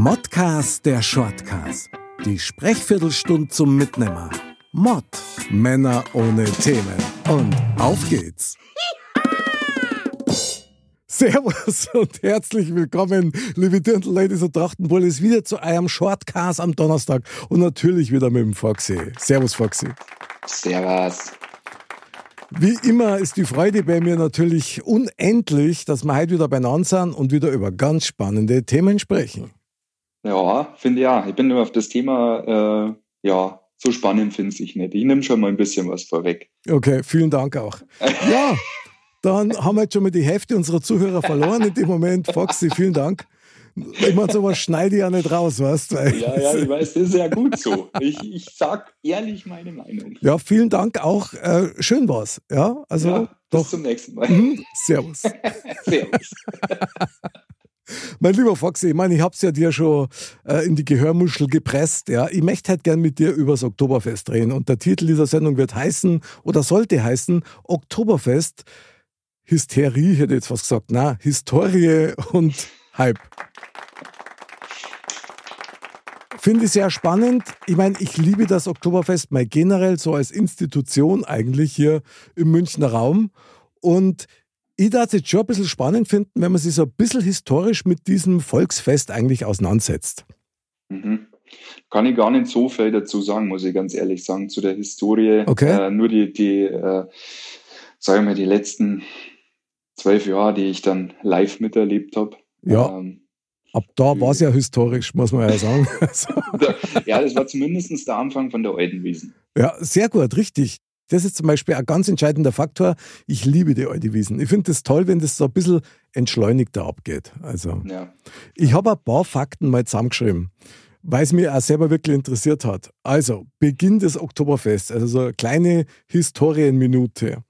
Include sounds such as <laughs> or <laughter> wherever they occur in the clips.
Modcast der Shortcast. Die Sprechviertelstunde zum Mitnehmer. Mod. Männer ohne Themen. Und auf geht's. <laughs> Servus und herzlich willkommen, liebe Dirndl-Ladies und Trachtenbullis, wieder zu eurem Shortcast am Donnerstag und natürlich wieder mit dem Foxy. Servus, Foxy. Servus. Wie immer ist die Freude bei mir natürlich unendlich, dass wir heute wieder beieinander sind und wieder über ganz spannende Themen sprechen. Ja, finde ja. Ich bin immer auf das Thema, äh, ja, so spannend finde ich nicht. Ich nehme schon mal ein bisschen was vorweg. Okay, vielen Dank auch. <laughs> Ja, dann haben wir jetzt schon mal die Hälfte unserer Zuhörer verloren in dem Moment. Foxy, vielen Dank. Ich meine, sowas schneide ich ja nicht raus, weißt du? Ja, ja, ich weiß, das ist ja gut so. Ich, ich sag ehrlich meine Meinung. Ja, vielen Dank auch. Äh, schön war's. Ja, also ja, doch. Bis zum nächsten Mal. Mhm, servus. <laughs> Servus. <laughs> Mein lieber Foxy, ich meine, ich hab's ja dir schon äh, in die Gehörmuschel gepresst. Ja, ich möchte halt gern mit dir übers Oktoberfest reden. Und der Titel dieser Sendung wird heißen oder sollte heißen Oktoberfest. Hysterie, hätte jetzt fast gesagt. Na, Historie und Hype. Finde ich sehr spannend. Ich meine, ich liebe das Oktoberfest mal generell so als Institution eigentlich hier im Münchner Raum. Und ich darf es jetzt schon ein bisschen spannend finden, wenn man sich so ein bisschen historisch mit diesem Volksfest eigentlich auseinandersetzt. Mhm. Kann ich gar nicht so viel dazu sagen, muss ich ganz ehrlich sagen, zu der Historie. Okay. Äh, nur die, die äh, sagen wir, die letzten zwölf Jahre, die ich dann live miterlebt habe. Ja. Ähm, Ab da war es ja historisch, muss man ja sagen. <laughs> Ja, das war zumindest der Anfang von der alten Wiesen. ja, sehr gut, richtig. Das ist zum Beispiel ein ganz entscheidender Faktor. Ich liebe die alte Wiesen. Ich finde es toll, wenn das so ein bisschen entschleunigter abgeht. Also, Ja. ich habe ein paar Fakten mal zusammengeschrieben, weil es mich auch selber wirklich interessiert hat. Also, Beginn des Oktoberfests, also so eine kleine Historienminute.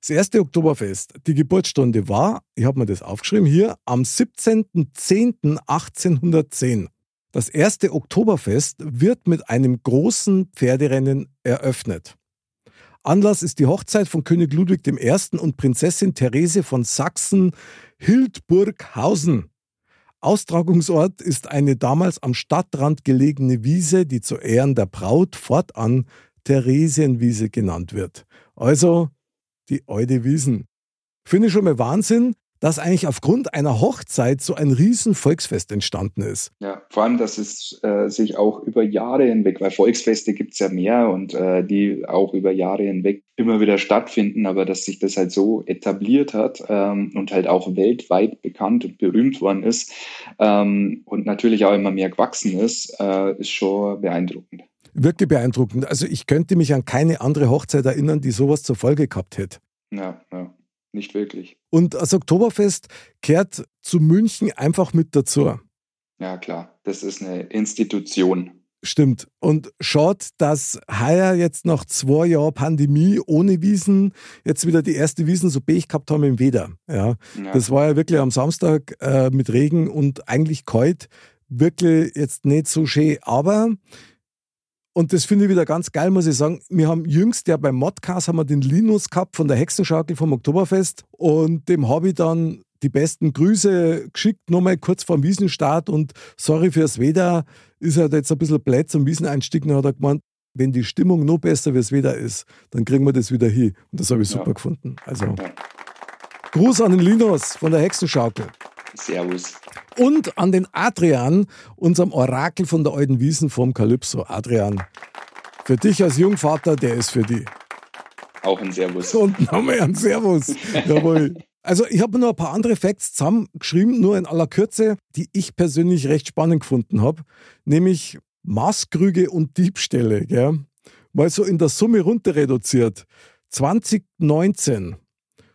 Das erste Oktoberfest, die Geburtsstunde war, ich habe mir das aufgeschrieben hier, am 17.10.1810. Das erste Oktoberfest wird mit einem großen Pferderennen eröffnet. Anlass ist die Hochzeit von König Ludwig I. und Prinzessin Therese von Sachsen-Hildburghausen. Austragungsort ist eine damals am Stadtrand gelegene Wiese, die zu Ehren der Braut fortan Theresienwiese genannt wird. Also die alte Wiesen. Finde ich schon mal Wahnsinn, dass eigentlich aufgrund einer Hochzeit so ein riesen Volksfest entstanden ist. Ja, vor allem, dass es äh, sich auch über Jahre hinweg, weil Volksfeste gibt es ja mehr und äh, die auch über Jahre hinweg immer wieder stattfinden, aber dass sich das halt so etabliert hat ähm, und halt auch weltweit bekannt und berühmt worden ist ähm, und natürlich auch immer mehr gewachsen ist, äh, ist schon beeindruckend. Wirklich beeindruckend. Also ich könnte mich an keine andere Hochzeit erinnern, die sowas zur Folge gehabt hätte. Ja, ja, nicht wirklich. Und das Oktoberfest kehrt zu München einfach mit dazu. Ja, klar, das ist eine Institution. Stimmt. Und schaut, dass heuer jetzt nach zwei Jahren Pandemie ohne Wiesen jetzt wieder die erste Wiesen so Pech gehabt haben im Weder. Ja, Ja. das war ja wirklich am Samstag äh, mit Regen und eigentlich kalt. Wirklich jetzt nicht so schön. Aber, und das finde ich wieder ganz geil, muss ich sagen, wir haben jüngst ja beim Modcast haben wir den Linus gehabt von der Hexenschaukel vom Oktoberfest und dem habe ich dann die besten Grüße geschickt, nochmal kurz vor dem Wiesenstart und sorry fürs Wetter, ist halt jetzt ein bisschen blöd zum Wieseneinstieg. Dann hat er gemeint, wenn die Stimmung noch besser wie das Wetter ist, dann kriegen wir das wieder hin. Und das habe ich super Ja. gefunden. Also. Gruß an den Linus von der Hexenschaukel. Servus. Und an den Adrian, unserem Orakel von der alten Wiesen vom Calypso. Adrian, für dich als Jungvater, der ist für die. Auch ein Servus. Und nochmal ein Servus. Jawohl. Also ich habe noch ein paar andere Facts zusammengeschrieben, nur in aller Kürze, die ich persönlich recht spannend gefunden habe. Nämlich Maßkrüge und Diebstähle. Gell? Mal so in der Summe runter reduziert. 2019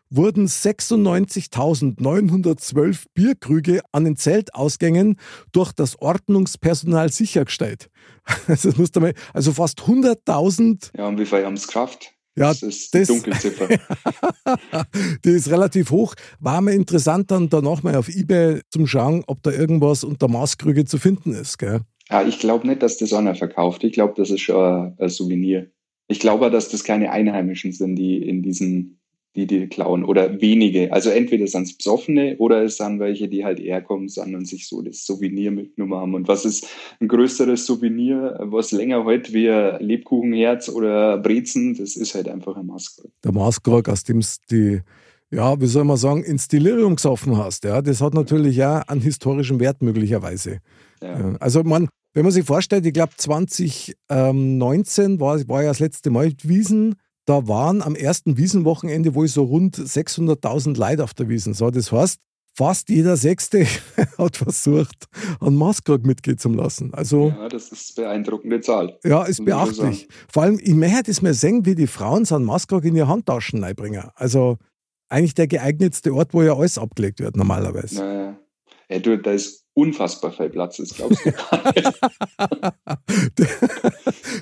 wurden 96.912 Bierkrüge an den Zeltausgängen durch das Ordnungspersonal sichergestellt. <laughs> Also, das musst du mal, also fast 100.000 Ja, und wie viel haben es geschafft? Ja, das ist die das- Dunkelziffer. <laughs> die ist relativ hoch. War mir interessant, dann danach mal auf Ebay zum Schauen, ob da irgendwas unter Maßkrüge zu finden ist. Gell? ja, ich glaube nicht, dass das einer verkauft. Ich glaube, das ist schon ein Souvenir. Ich glaube, dass das keine Einheimischen sind, die in diesen, die die klauen oder wenige. Also entweder sind es Besoffene oder es sind welche, die halt herkommen sind und sich so das Souvenir mitgenommen haben. Und was ist ein größeres Souvenir, was länger heute wie Lebkuchenherz oder Brezen, das ist halt einfach ein Maskrug. Der Maskrug, aus dem es die ja, wie soll man sagen, ins Delirium gesoffen hast. Ja, das hat natürlich ja einen historischen Wert möglicherweise. Ja. Also man, wenn man sich vorstellt, ich glaube 2019 war, war ja das letzte Mal Wiesen da waren am ersten Wiesenwochenende wohl so rund 600.000 Leute auf der Wiesen. So, das heißt, fast jeder Sechste <laughs> hat versucht, einen Maßkrug mitgehen zu lassen. Also, ja, das ist eine beeindruckende Zahl. Ja, ist beachtlich. Vor allem, ich möchte es mir sehen, wie die Frauen so einen Maßkrug in ihre Handtaschen einbringen. Also, eigentlich der geeignetste Ort, wo ja alles abgelegt wird, normalerweise. Naja. Ja, du, da ist unfassbar viel Platz, das glaubst du. <laughs>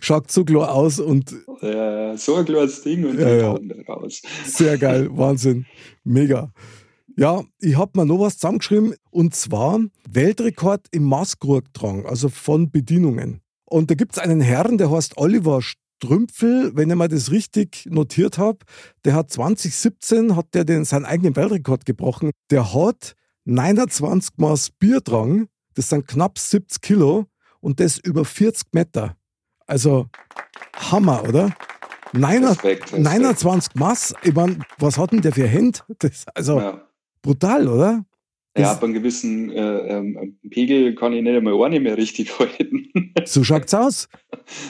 Schaut so klar aus und. Ja, so ein kleines Ding und ja, ja. raus. Sehr geil, Wahnsinn. Mega. Ja, ich habe mir noch was zusammengeschrieben und zwar Weltrekord im Maßkrugtragen, also von Bedienungen. Und da gibt es einen Herrn, der heißt Oliver Strümpfel, wenn ich mal das richtig notiert habe, der hat 2017 hat der den, seinen eigenen Weltrekord gebrochen. Der hat 29 Maß Bier dran, das sind knapp 70 Kilo und das über 40 Meter. Also Hammer, oder? Neiner, Respekt, Respekt. 29 Maß, ich meine, was hat denn der für Hände? Das, also ja. brutal, oder? Das ja, ab einem gewissen äh, ähm, Pegel kann ich nicht einmal auch nicht mehr richtig <laughs> halten. so schaut's aus.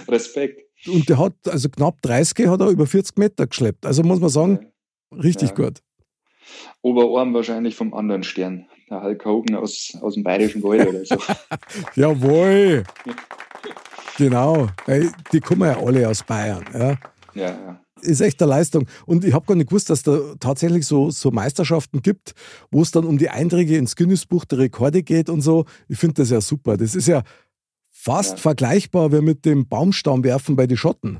Respekt. Und der hat, also knapp 30 hat er über 40 Meter geschleppt. Also muss man sagen, richtig ja. gut. Oberarm wahrscheinlich vom anderen Stern. Der Hulk Hogan aus, aus dem Bayerischen Wald oder so. <laughs> Jawohl! genau. Die kommen ja alle aus Bayern. Ja, ja. ja. Ist echt eine Leistung. Und ich habe gar nicht gewusst, dass da tatsächlich so, so Meisterschaften gibt, wo es dann um die Einträge ins Guinness-Buch der Rekorde geht und so. Ich finde das ja super. Das ist ja fast ja. vergleichbar wie mit dem Baumstammwerfen bei den Schotten.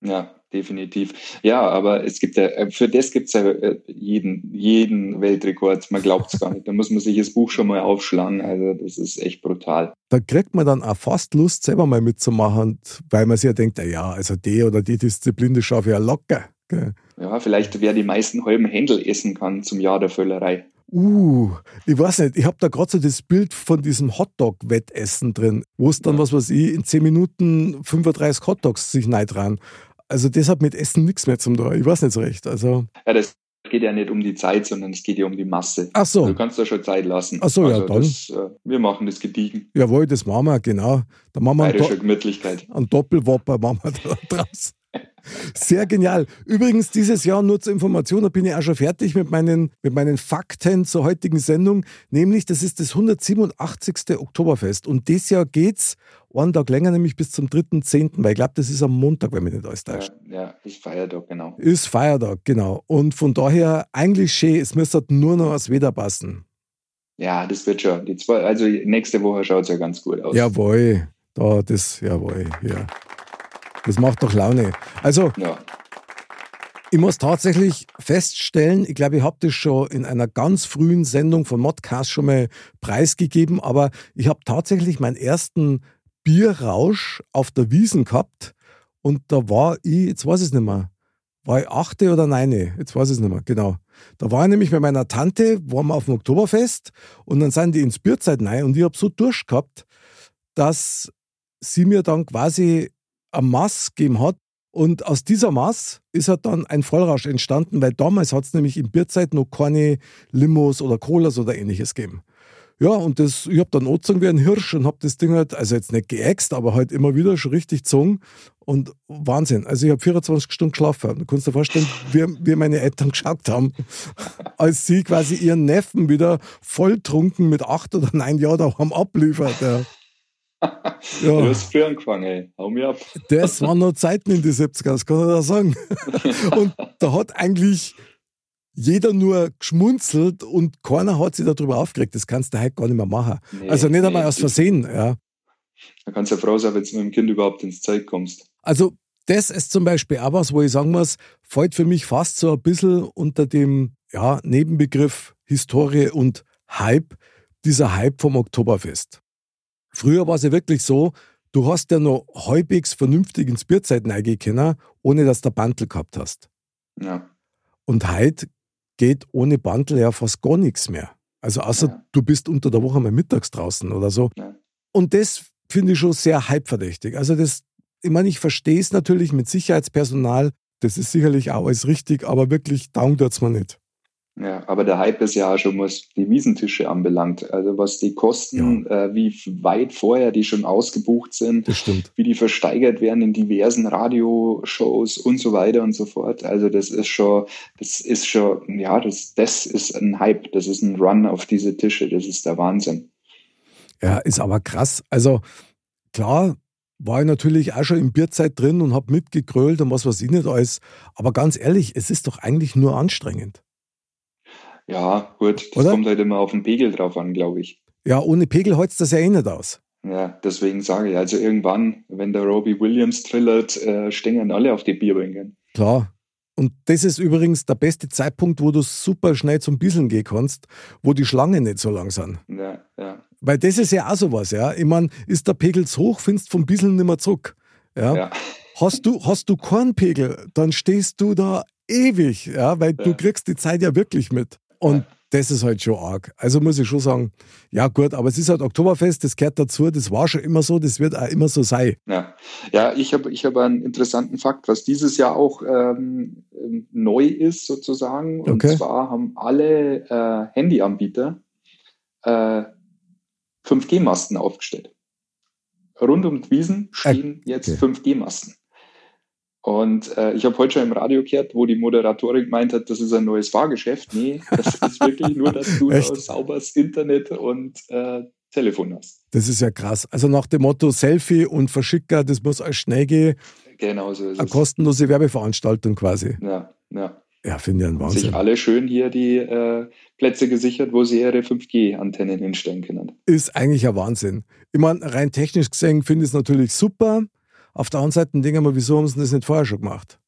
Ja, definitiv. Ja, aber es gibt ja, äh, für das gibt es ja äh, jeden, jeden Weltrekord. Man glaubt es gar nicht. Da muss man sich das Buch schon mal aufschlagen. Also das ist echt brutal. Da kriegt man dann auch fast Lust, selber mal mitzumachen, weil man sich ja denkt, ja, also die oder die Disziplin, die schaffe ich ja locker. Gell? Ja, vielleicht wer die meisten halben Händel essen kann zum Jahr der Völlerei. Uh, ich weiß nicht, ich habe da gerade so das Bild von diesem Hotdog-Wettessen drin, wo es dann, ja. was weiß ich, in 10 Minuten 35 Hotdogs sich neidran. Also das hat mit Essen nichts mehr zum tun. Ich weiß nicht so recht. Also ja, das geht ja nicht um die Zeit, sondern es geht ja um die Masse. Ach so. Du kannst da schon Zeit lassen. Ach so, also ja, dann. Das, äh, wir machen das gediegen. Jawohl, das machen wir, genau. Da machen wir einen, Gemütlichkeit. einen Doppelwopper machen wir <laughs> da draus. Sehr genial. Übrigens, dieses Jahr nur zur Information, da bin ich auch schon fertig mit meinen, mit meinen Fakten zur heutigen Sendung. Nämlich, das ist das 187. Oktoberfest. Und dieses Jahr geht es einen Tag länger, nämlich bis zum 3.10., weil ich glaube, das ist am Montag, wenn mich nicht alles täuscht. Ja, ja, ist Feiertag, genau. Ist Feiertag, genau. Und von daher eigentlich schön, es müsste nur noch das Wetter passen. Ja, das wird schon. Die zwei, also nächste Woche schaut es ja ganz gut aus. Jawohl, da, das, jawohl, ja. Das macht doch Laune. Also, ja. ich muss tatsächlich feststellen, ich glaube, ich habe das schon in einer ganz frühen Sendung von Modcast schon mal preisgegeben, aber ich habe tatsächlich meinen ersten Bierrausch auf der Wiesen gehabt und da war ich, jetzt weiß ich es nicht mehr, war ich achte oder neune, jetzt weiß ich es nicht mehr, genau. Da war ich nämlich mit meiner Tante, waren wir auf dem Oktoberfest und dann sind die ins Bierzeit rein und ich habe so Durst gehabt, dass sie mir dann quasi eine Maß gegeben hat. Und aus dieser Maß ist halt dann ein Vollrausch entstanden, weil damals hat es nämlich in Bierzeit noch keine Limos oder Colas oder ähnliches gegeben. Ja, und das, ich habe dann angezogen wie ein Hirsch und habe das Ding halt, also jetzt nicht geäxt, aber halt immer wieder schon richtig gezogen. Und Wahnsinn. Also ich habe 24 Stunden geschlafen. Du kannst dir vorstellen, wie, wie meine Eltern <laughs> geschaut haben, als sie quasi ihren Neffen wieder volltrunken mit acht oder neun Jahren daheim abliefert. Ja. Ja. Du hast früher angefangen, ey. Hau mir ab. Das waren noch Zeiten in die 70er, das kann ich da sagen. <laughs> Und da hat eigentlich jeder nur geschmunzelt und keiner hat sich darüber aufgeregt. Das kannst du heute gar nicht mehr machen. Nee, also nicht einmal nee, aus Versehen. Ja. Da kannst du ja froh sein, wenn du mit dem Kind überhaupt ins Zeug kommst. Also das ist zum Beispiel auch was, wo ich sagen muss, fällt für mich fast so ein bisschen unter dem ja, Nebenbegriff Historie und Hype, dieser Hype vom Oktoberfest. Früher war es ja wirklich so, du hast ja noch halbwegs vernünftig ins Bierzeit können, ohne dass du Bantel gehabt hast. Ja. Und heute geht ohne Bandel ja fast gar nichts mehr. Also außer ja. du bist unter der Woche mal mittags draußen oder so. Ja. Und das finde ich schon sehr hypeverdächtig. Also das, ich meine, ich verstehe es natürlich mit Sicherheitspersonal, das ist sicherlich auch alles richtig, aber wirklich down es mir nicht. Ja, aber der Hype ist ja auch schon, was die Wiesentische anbelangt. Also was die kosten, ja. äh, wie weit vorher die schon ausgebucht sind, wie die versteigert werden in diversen Radioshows und so weiter und so fort. Also das ist schon, das ist schon, ja, das, das ist ein Hype, das ist ein Run auf diese Tische, das ist der Wahnsinn. Ja, ist aber krass. Also klar, war ich natürlich auch schon in Bierzeit drin und habe mitgegrölt und was weiß ich nicht alles. Aber ganz ehrlich, es ist doch eigentlich nur anstrengend. Ja, gut, das Oder? kommt halt immer auf den Pegel drauf an, glaube ich. Ja, ohne Pegel holst das ja eh nicht aus. Ja, deswegen sage ich, also irgendwann, wenn der Robbie Williams trillert, äh, stehen alle auf die Bierbänken. Klar. Und das ist übrigens der beste Zeitpunkt, wo du super schnell zum Bisseln gehen kannst, wo die Schlange nicht so lang sind. Ja, ja. Weil das ist ja auch sowas, ja. Ich meine, ist der Pegel zu hoch, findest vom Bisseln nicht mehr zurück. Ja. ja. Hast du, hast du keinen Pegel, dann stehst du da ewig, ja, weil ja. du kriegst die Zeit ja wirklich mit. Und das ist halt schon arg. Also muss ich schon sagen, ja gut, aber es ist halt Oktoberfest, das gehört dazu, das war schon immer so, das wird auch immer so sein. Ja, ja ich habe ich hab einen interessanten Fakt, was dieses Jahr auch ähm, neu ist sozusagen. Und okay. zwar haben alle äh, Handyanbieter äh, 5G-Masten aufgestellt. Rund um die Wiesen stehen äh, jetzt okay. 5G-Masten. Und äh, ich habe heute schon im Radio gehört, wo die Moderatorin gemeint hat, das ist ein neues Fahrgeschäft. Nee, das ist <laughs> wirklich nur, dass du sauberes Internet und äh, Telefon hast. Das ist ja krass. Also nach dem Motto Selfie und Verschicker, das muss alles schnell gehen. Genau so ist Eine es. kostenlose Werbeveranstaltung quasi. Ja, ja. Ja, finde ich ein Wahnsinn. Sich alle schön hier die äh, Plätze gesichert, wo sie ihre 5G-Antennen hinstellen können. Ist eigentlich ein Wahnsinn. Ich meine, rein technisch gesehen finde ich es natürlich super. Auf der anderen Seite denken wir, wieso haben sie das nicht vorher schon gemacht?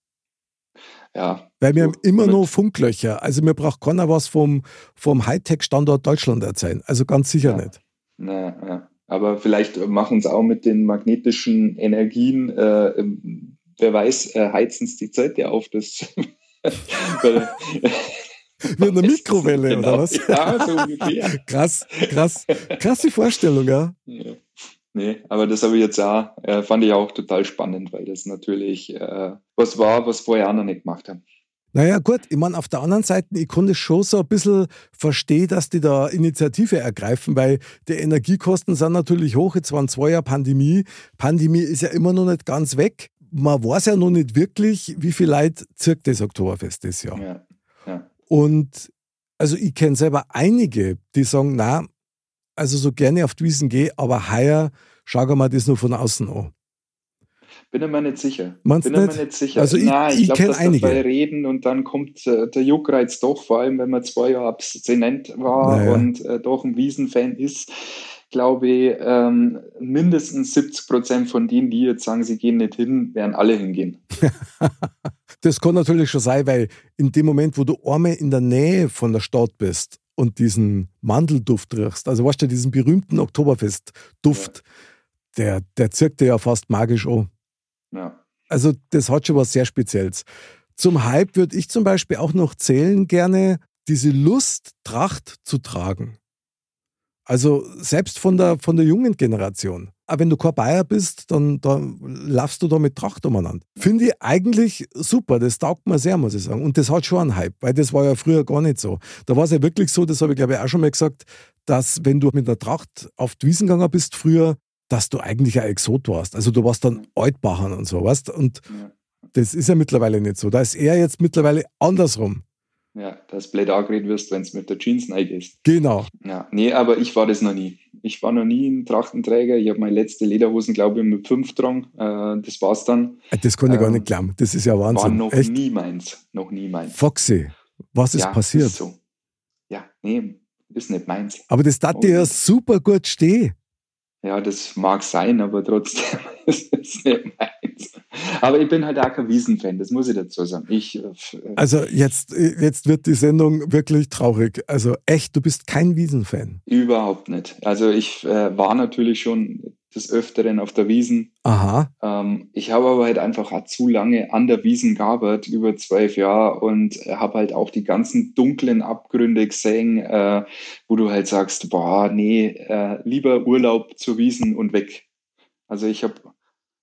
Ja. Weil wir haben immer noch Funklöcher. Also mir braucht keiner was vom, vom Hightech-Standort Deutschland erzählen. Also ganz sicher ja. nicht. Na, ja. Aber vielleicht machen es auch mit den magnetischen Energien, äh, wer weiß, äh, heizen es die Zelte auf. Das <laughs> Wie eine <laughs> Mikrowelle, genau. oder was? Ja, so ungefähr. <laughs> krass, krass. Krasse Vorstellung, ja. ja. Nee, aber das habe ich jetzt auch, äh, fand ich auch total spannend, weil das natürlich äh, was war, was vorher auch noch nicht gemacht haben. Naja, gut, ich meine, auf der anderen Seite, ich konnte schon so ein bisschen verstehen, dass die da Initiative ergreifen, weil die Energiekosten sind natürlich hoch. Jetzt waren zwei Jahre Pandemie. Pandemie ist ja immer noch nicht ganz weg. Man weiß ja noch nicht wirklich, wie viel Leid zirkt das Oktoberfest das Jahr. Ja, ja. Und also ich kenne selber einige, die sagen, na, also so gerne auf die Wiesen gehe, aber heuer schauen wir das nur von außen an. Bin mir nicht sicher. Meinst Bin nicht? mir nicht sicher. Also ich, Nein, ich, ich glaube, dass einige. dabei reden und dann kommt äh, der Juckreiz doch, vor allem wenn man zwei Jahre abstinent war naja. und äh, doch ein Wiesenfan ist, glaube ich, ähm, mindestens 70 Prozent von denen, die jetzt sagen, sie gehen nicht hin, werden alle hingehen. <laughs> das kann natürlich schon sein, weil in dem Moment, wo du einmal in der Nähe von der Stadt bist und diesen Mandelduft riechst, also weißt du, diesen berühmten Oktoberfestduft, ja. der, der zirkt dir ja fast magisch an. Ja. Also das hat schon was sehr Spezielles. Zum Hype würde ich zum Beispiel auch noch zählen gerne diese Lust, Tracht zu tragen. Also selbst von der, von der jungen Generation. Aber wenn du kein Bayer bist, dann, dann laufst du da mit Tracht umeinander. Finde ich eigentlich super. Das taugt mir sehr, muss ich sagen. Und das hat schon einen Hype, weil das war ja früher gar nicht so. Da war es ja wirklich so, das habe ich glaube ich auch schon mal gesagt, dass wenn du mit einer Tracht auf die Wiesen gegangen bist früher, dass du eigentlich ein Exot warst. Also du warst dann Altbachern und so, weißt Und das ist ja mittlerweile nicht so. Da ist eher jetzt mittlerweile andersrum. Ja, dass blöd angeredet wirst, wenn es mit der Jeans reingehst. Genau. Ja, nee, aber ich war das noch nie. Ich war noch nie ein Trachtenträger. Ich habe meine letzte Lederhosen, glaube ich, mit fünf dran. Äh, das war's dann. Äh, das kann ich ähm, gar nicht glauben. Das ist ja Wahnsinn. War noch Echt? nie meins. Noch nie meins. Foxy, was ist ja, passiert? Ist so. Ja, nee, ist nicht meins. Aber das tat dir ja super gut stehen. Ja, das mag sein, aber trotzdem <laughs> ist es nicht meins. Aber ich bin halt auch kein Wiesenfan, das muss ich dazu sagen. Ich, äh, also jetzt, jetzt wird die Sendung wirklich traurig. Also echt, du bist kein Wiesenfan. Überhaupt nicht. Also ich äh, war natürlich schon des Öfteren auf der Wiesen. Aha. Ähm, ich habe aber halt einfach auch zu lange an der Wiesen gearbeitet, über zwölf Jahre und habe halt auch die ganzen dunklen Abgründe gesehen, äh, wo du halt sagst, boah, nee, äh, lieber Urlaub zur Wiesen und weg. Also ich habe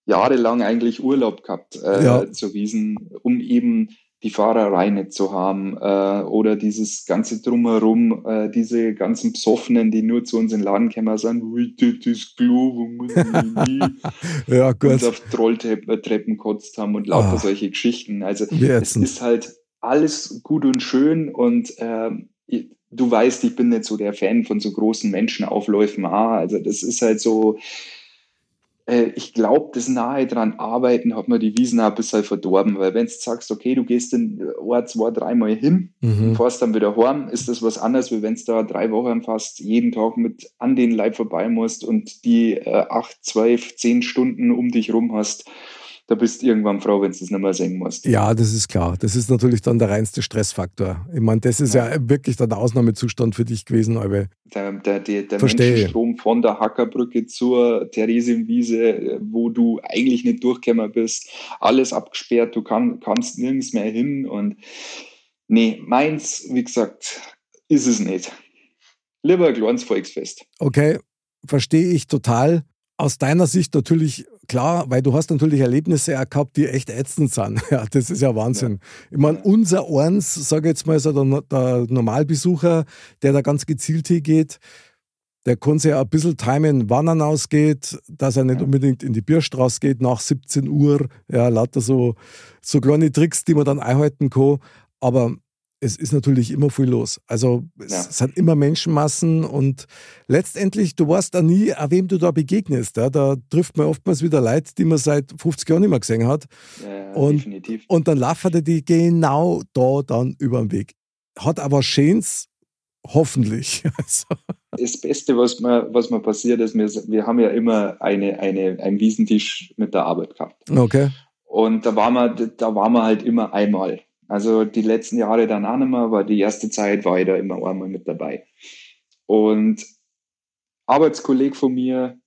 jahrelang eigentlich Urlaub gehabt äh, ja. zur Wiesen, um eben die Fahrerei nicht zu haben äh, oder dieses ganze Drumherum, äh, diese ganzen Psoffenen, die nur zu uns in den Laden kommen, sagen, das Klo, <laughs> ja, gut. Und auf Trolltreppen kotzt haben und lauter oh. solche Geschichten. Also es ist halt alles gut und schön und äh, du weißt, ich bin nicht so der Fan von so großen Menschenaufläufen. Ah, also das ist halt so, ich glaube, das nahe dran arbeiten hat mir die Wiesen auch ein bisschen verdorben, weil wenn du sagst, okay, du gehst in ein, zwei, dreimal hin mhm. und fährst dann wieder heim, ist das was anderes, wie wenn du da drei Wochen fast jeden Tag mit an den Leib vorbei musst und die äh, acht, zwölf, zehn Stunden um dich rum hast da bist du irgendwann froh, wenn du es nicht mehr singen musst. Ja, das ist klar. Das ist natürlich dann der reinste Stressfaktor. Ich meine, das ist ja, ja wirklich dann der Ausnahmezustand für dich gewesen, aber. Der, der, der, der Menschenstrom von der Hackerbrücke zur Theresienwiese, wo du eigentlich nicht durchgekommen bist, alles abgesperrt, du kann, kannst nirgends mehr hin und nee, meins, wie gesagt, ist es nicht. Lieber ein kleines Volksfest. Okay, verstehe ich total. Aus deiner Sicht natürlich klar, weil du hast natürlich Erlebnisse auch gehabt, die echt ätzend sind. <laughs> Ja, das ist ja Wahnsinn. Ja. Ich meine, unser Eins, sage ich jetzt mal, so der, der Normalbesucher, der da ganz gezielt hingeht, der kann sich ja ein bisschen timen, wann er ausgeht, dass er nicht unbedingt in die Bierstraße geht nach 17 Uhr. Ja, lauter so, so kleine Tricks, die man dann einhalten kann. Aber es ist natürlich immer viel los. Also es ja. sind immer Menschenmassen und letztendlich, du weißt da nie, wem du da begegnest. Ja? Da trifft man oftmals wieder Leute, die man seit 50 Jahren nicht mehr gesehen hat. Ja, und, definitiv. und dann laufen die genau da dann über den Weg. Hat aber Schönes, hoffentlich. <laughs> Also. Das Beste, was mir, was mir passiert ist, wir, wir haben ja immer eine, eine, einen Wiesentisch mit der Arbeit gehabt. Okay. Und da waren wir, da waren wir halt immer einmal. Also die letzten Jahre dann auch nicht mehr, aber die erste Zeit war ich da immer einmal mit dabei. Und Arbeitskollege von mir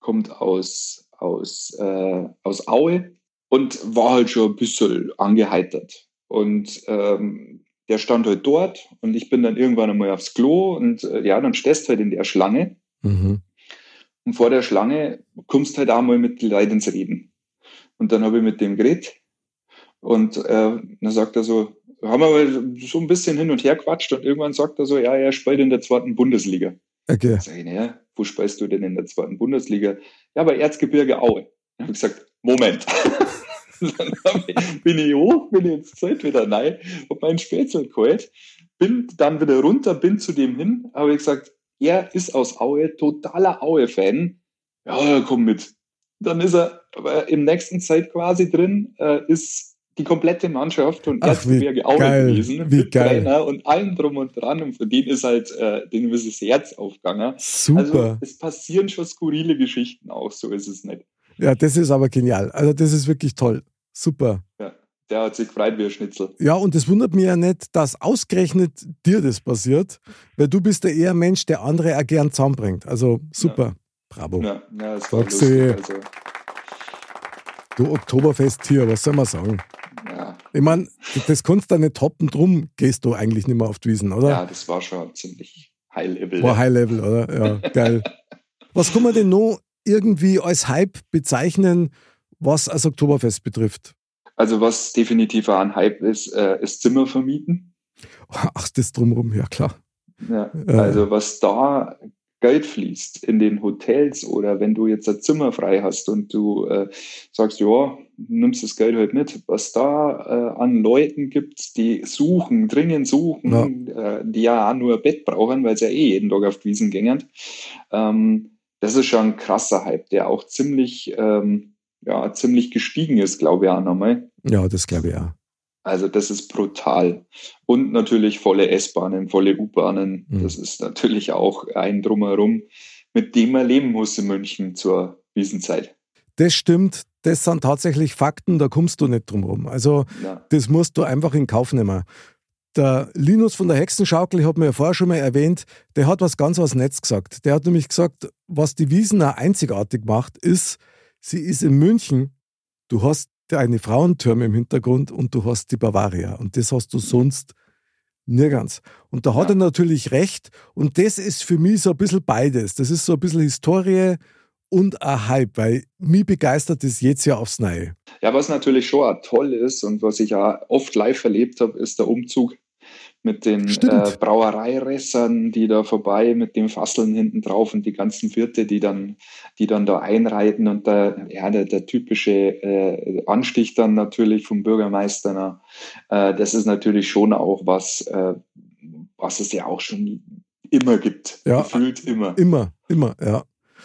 kommt aus, aus, äh, aus Aue und war halt schon ein bisschen angeheitert. Und ähm, der stand halt dort und ich bin dann irgendwann einmal aufs Klo und äh, ja, dann stehst du halt in der Schlange. Mhm. Und vor der Schlange kommst halt auch mal mit Leuten ins Reden. Und dann habe ich mit dem geredet und äh, dann sagt er so, haben wir so ein bisschen hin und her quatscht und irgendwann sagt er so, ja, er spielt in der zweiten Bundesliga. Okay. Sag ich, naja, wo spielst du denn in der zweiten Bundesliga? Ja, bei Erzgebirge Aue. Dann habe ich gesagt, Moment. <laughs> dann ich, bin ich hoch, bin ich ins Zelt wieder rein, hab meinen Spätzle geholt, bin dann wieder runter, bin zu dem hin, habe ich gesagt, er ist aus Aue, totaler Aue-Fan. Ja, komm mit. Dann ist er im nächsten Zeit quasi drin, äh, ist die komplette Mannschaft und Erzgebirge auch gewesen. Wie mit geil. Trainer und allem drum und dran. Und für den ist halt, äh, den ist das Herz aufgegangen. Super. Also es passieren schon skurrile Geschichten auch, so ist es nicht. Ja, das ist aber genial. Also das ist wirklich toll. Super. Ja, der hat sich gefreut wie ein Schnitzel. Ja, und es wundert mich ja nicht, dass ausgerechnet dir das passiert, weil du bist ja eher ein Mensch, der andere auch gern zusammenbringt. Also super. Ja. Bravo. Ja, ja das Sagst lustig, also. Du Oktoberfest hier, was soll man sagen? Ich meine, das kannst du nicht toppen, drum gehst du eigentlich nicht mehr auf die Wiesen, oder? Ja, das war schon ziemlich High Level. War High Level, oder? Ja, <laughs> geil. Was kann man denn noch irgendwie als Hype bezeichnen, was das Oktoberfest betrifft? Also was definitiv ein Hype ist, äh, ist Zimmer vermieten. Ach, das drumherum, ja klar. Ja, also was da Geld fließt in den Hotels oder wenn du jetzt ein Zimmer frei hast und du äh, sagst, ja, nimmst das Geld halt mit, was da äh, an Leuten gibt, die suchen, dringend suchen, ja. Äh, die ja auch nur ein Bett brauchen, weil sie ja eh jeden Tag auf Wiesen gängen. Ähm, das ist schon ein krasser Hype, der auch ziemlich, ähm, ja, ziemlich gestiegen ist, glaube ich auch nochmal. Ja, das glaube ich auch. Also das ist brutal. Und natürlich volle S-Bahnen, volle U-Bahnen. Mhm. Das ist natürlich auch ein Drumherum, mit dem man leben muss in München zur Wiesenzeit. Das stimmt. Das sind tatsächlich Fakten, da kommst du nicht drum rum. Also ja. das musst du einfach in Kauf nehmen. der Linus von der Hexenschaukel, ich habe mir ja vorher schon mal erwähnt, der hat was ganz was Netz gesagt. Der hat nämlich gesagt, was die Wiesener einzigartig macht, ist, sie ist in München, du hast deine Frauentürme im Hintergrund und du hast die Bavaria. Und das hast du sonst nirgends. Und da hat ja. er natürlich recht. Und das ist für mich so ein bisschen beides. Das ist so ein bisschen Historie und ein Hype, weil mich begeistert das jetzt ja aufs Neue. Ja, was natürlich schon auch toll ist und was ich ja oft live erlebt habe, ist der Umzug mit den äh, Brauereiressern, die da vorbei mit den Fasseln hinten drauf und die ganzen Wirte, die dann, die dann da einreiten und da, ja, der, der typische äh, Anstich dann natürlich vom Bürgermeister, äh, das ist natürlich schon auch was, äh, was es ja auch schon immer gibt. Ja, Gefühlt immer. Immer, immer, ja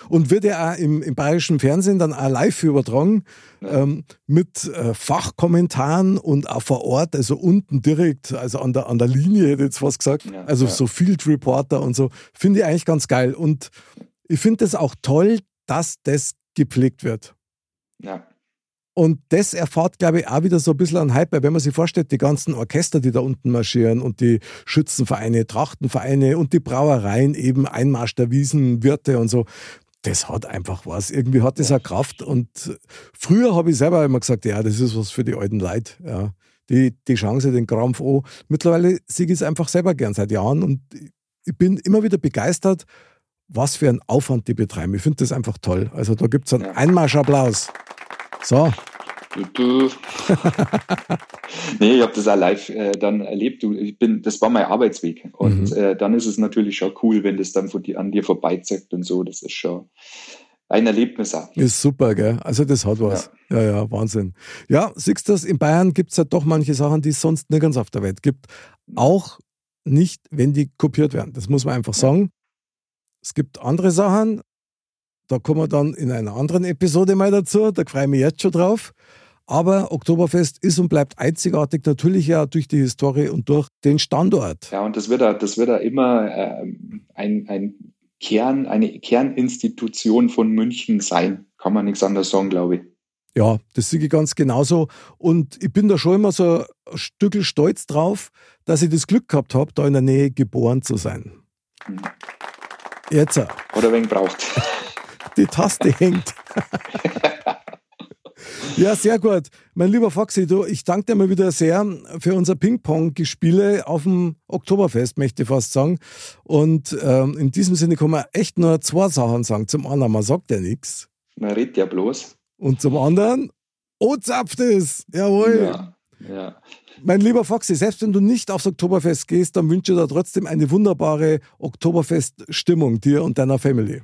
und wird ja auch im, im bayerischen Fernsehen dann auch live übertragen ja. ähm, mit äh, Fachkommentaren und auch vor Ort, also unten direkt, also an der, an der Linie hätte ich jetzt was gesagt, ja, also so Field Reporter und so, finde ich eigentlich ganz geil und ich finde es auch toll, dass das gepflegt wird. Ja. Und das erfahrt, glaube ich, auch wieder so ein bisschen an Hype, weil wenn man sich vorstellt, die ganzen Orchester, die da unten marschieren und die Schützenvereine, Trachtenvereine und die Brauereien, eben Einmarsch der Wiesenwirte und so, das hat einfach was. Irgendwie hat das eine Kraft. Und früher habe ich selber immer gesagt, ja, das ist was für die alten Leute. Ja. Die, die Chance, den Krampf an. Mittlerweile sehe ich es einfach selber gern seit Jahren und ich bin immer wieder begeistert, was für einen Aufwand die betreiben. Ich finde das einfach toll. Also da gibt es einen Einmarschapplaus. So. <laughs> nee, ich habe das auch live äh, dann erlebt. Du, ich bin, das war mein Arbeitsweg. Und mhm. äh, dann ist es natürlich schon cool, wenn das dann von dir, an dir vorbeizeckt und so. Das ist schon ein Erlebnis auch. Ist super, gell? Also das hat was. Ja, ja, ja Wahnsinn. Ja, siehst du das, in Bayern gibt es ja doch manche Sachen, die es sonst nirgends auf der Welt gibt. Auch nicht, wenn die kopiert werden. Das muss man einfach sagen. Es gibt andere Sachen, da kommen wir dann in einer anderen Episode mal dazu. Da freue ich mich jetzt schon drauf. Aber Oktoberfest ist und bleibt einzigartig, natürlich ja durch die Historie und durch den Standort. Ja, und das wird da, das wird da immer äh, ein, ein Kern, eine Kerninstitution von München sein. Kann man nichts anderes sagen, glaube ich. Ja, das sehe ich ganz genauso. Und ich bin da schon immer so ein Stück stolz drauf, dass ich das Glück gehabt habe, da in der Nähe geboren zu sein. Hm. Jetzt. Oder wen braucht. Die Taste hängt. Ja, sehr gut. Mein lieber Foxy, du, ich danke dir mal wieder sehr für unser Ping-Pong-Gespiele auf dem Oktoberfest, möchte ich fast sagen. Und ähm, in diesem Sinne kann man echt nur zwei Sachen sagen. Zum einen, man sagt ja nichts. Man redet ja bloß. Und zum anderen, oh, zapft es. Jawohl. Ja, ja. Mein lieber Foxy, selbst wenn du nicht aufs Oktoberfest gehst, dann wünsche ich dir trotzdem eine wunderbare Oktoberfest-Stimmung dir und deiner Family.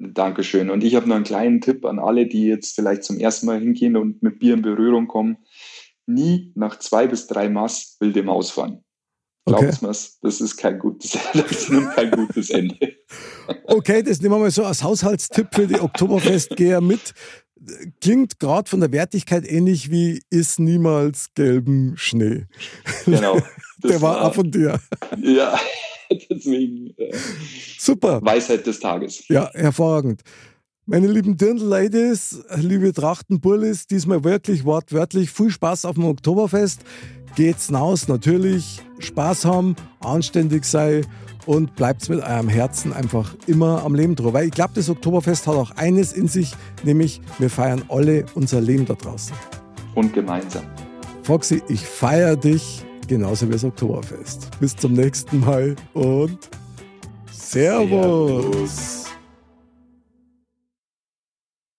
Dankeschön. Und ich habe noch einen kleinen Tipp an alle, die jetzt vielleicht zum ersten Mal hingehen und mit Bier in Berührung kommen. Nie nach zwei bis drei Maß wilde Maus fahren. Glaubt okay. mir's, das ist kein gutes, <laughs> das nimmt kein gutes Ende. <laughs> Okay, das nehmen wir mal so als Haushaltstipp für die Oktoberfestgeher mit. Klingt gerade von der Wertigkeit ähnlich wie ist niemals gelben Schnee. Genau. <laughs> Der war, war auch von dir. Ja. <laughs> Deswegen äh, super. Weisheit des Tages. Ja, hervorragend. Meine lieben Dirndl-Ladies, liebe Trachtenbullis, diesmal wirklich wortwörtlich viel Spaß auf dem Oktoberfest. Geht's hinaus, natürlich Spaß haben, anständig sei und bleibt mit eurem Herzen einfach immer am Leben dran. Weil ich glaube, das Oktoberfest hat auch eines in sich, nämlich wir feiern alle unser Leben da draußen. Und gemeinsam. Foxy, ich feiere dich genauso wie das Oktoberfest. Bis zum nächsten Mal und Servus. Servus.